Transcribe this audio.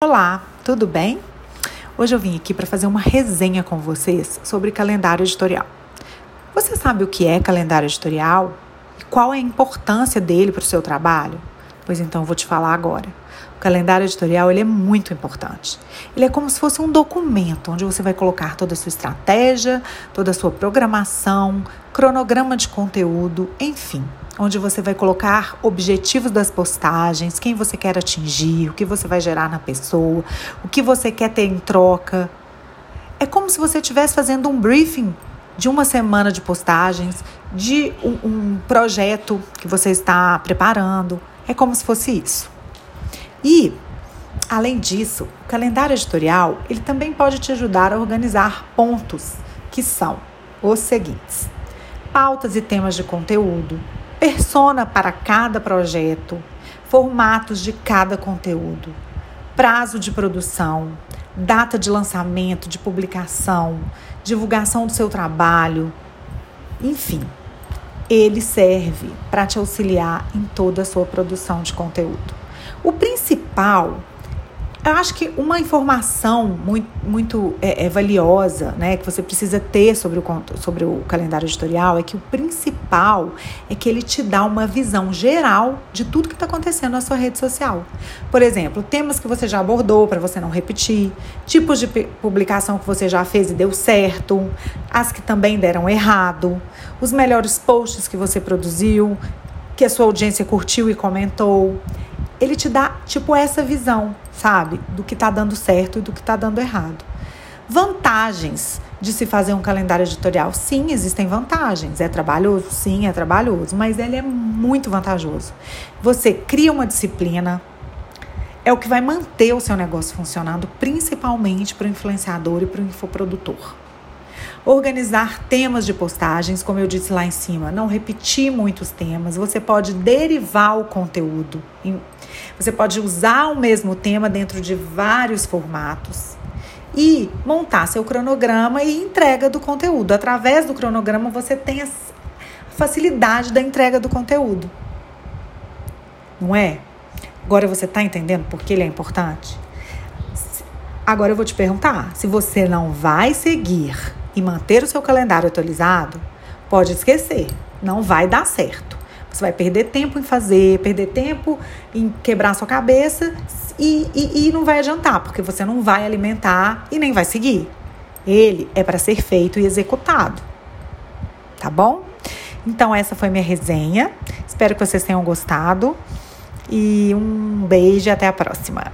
Olá, tudo bem? Hoje eu vim aqui para fazer uma resenha com vocês sobre calendário editorial. Você sabe o que é calendário editorial e qual é a importância dele para o seu trabalho? Pois então eu vou te falar agora. O calendário editorial ele é muito importante. Ele é como se fosse um documento onde você vai colocar toda a sua estratégia, toda a sua programação, cronograma de conteúdo, enfim, onde você vai colocar objetivos das postagens, quem você quer atingir, o que você vai gerar na pessoa, o que você quer ter em troca. É como se você estivesse fazendo um briefing de uma semana de postagens, de um, um projeto que você está preparando. É como se fosse isso. E, além disso, o calendário editorial ele também pode te ajudar a organizar pontos que são os seguintes: pautas e temas de conteúdo, persona para cada projeto, formatos de cada conteúdo, prazo de produção, data de lançamento, de publicação, divulgação do seu trabalho, enfim. Ele serve para te auxiliar em toda a sua produção de conteúdo. O principal eu acho que uma informação muito, muito é, é, valiosa, né, que você precisa ter sobre o, sobre o calendário editorial é que o principal é que ele te dá uma visão geral de tudo que está acontecendo na sua rede social. Por exemplo, temas que você já abordou para você não repetir, tipos de publicação que você já fez e deu certo, as que também deram errado, os melhores posts que você produziu, que a sua audiência curtiu e comentou ele te dá tipo essa visão, sabe, do que está dando certo e do que está dando errado. Vantagens de se fazer um calendário editorial. Sim, existem vantagens. É trabalhoso? Sim, é trabalhoso, mas ele é muito vantajoso. Você cria uma disciplina, é o que vai manter o seu negócio funcionando, principalmente para o influenciador e para o infoprodutor. Organizar temas de postagens, como eu disse lá em cima, não repetir muitos temas. Você pode derivar o conteúdo. Você pode usar o mesmo tema dentro de vários formatos e montar seu cronograma e entrega do conteúdo. Através do cronograma você tem a facilidade da entrega do conteúdo. Não é? Agora você está entendendo por que ele é importante? Agora eu vou te perguntar: se você não vai seguir e manter o seu calendário atualizado, pode esquecer, não vai dar certo. Você vai perder tempo em fazer, perder tempo em quebrar sua cabeça e, e, e não vai adiantar, porque você não vai alimentar e nem vai seguir. Ele é para ser feito e executado. Tá bom? Então, essa foi minha resenha. Espero que vocês tenham gostado. E um beijo e até a próxima.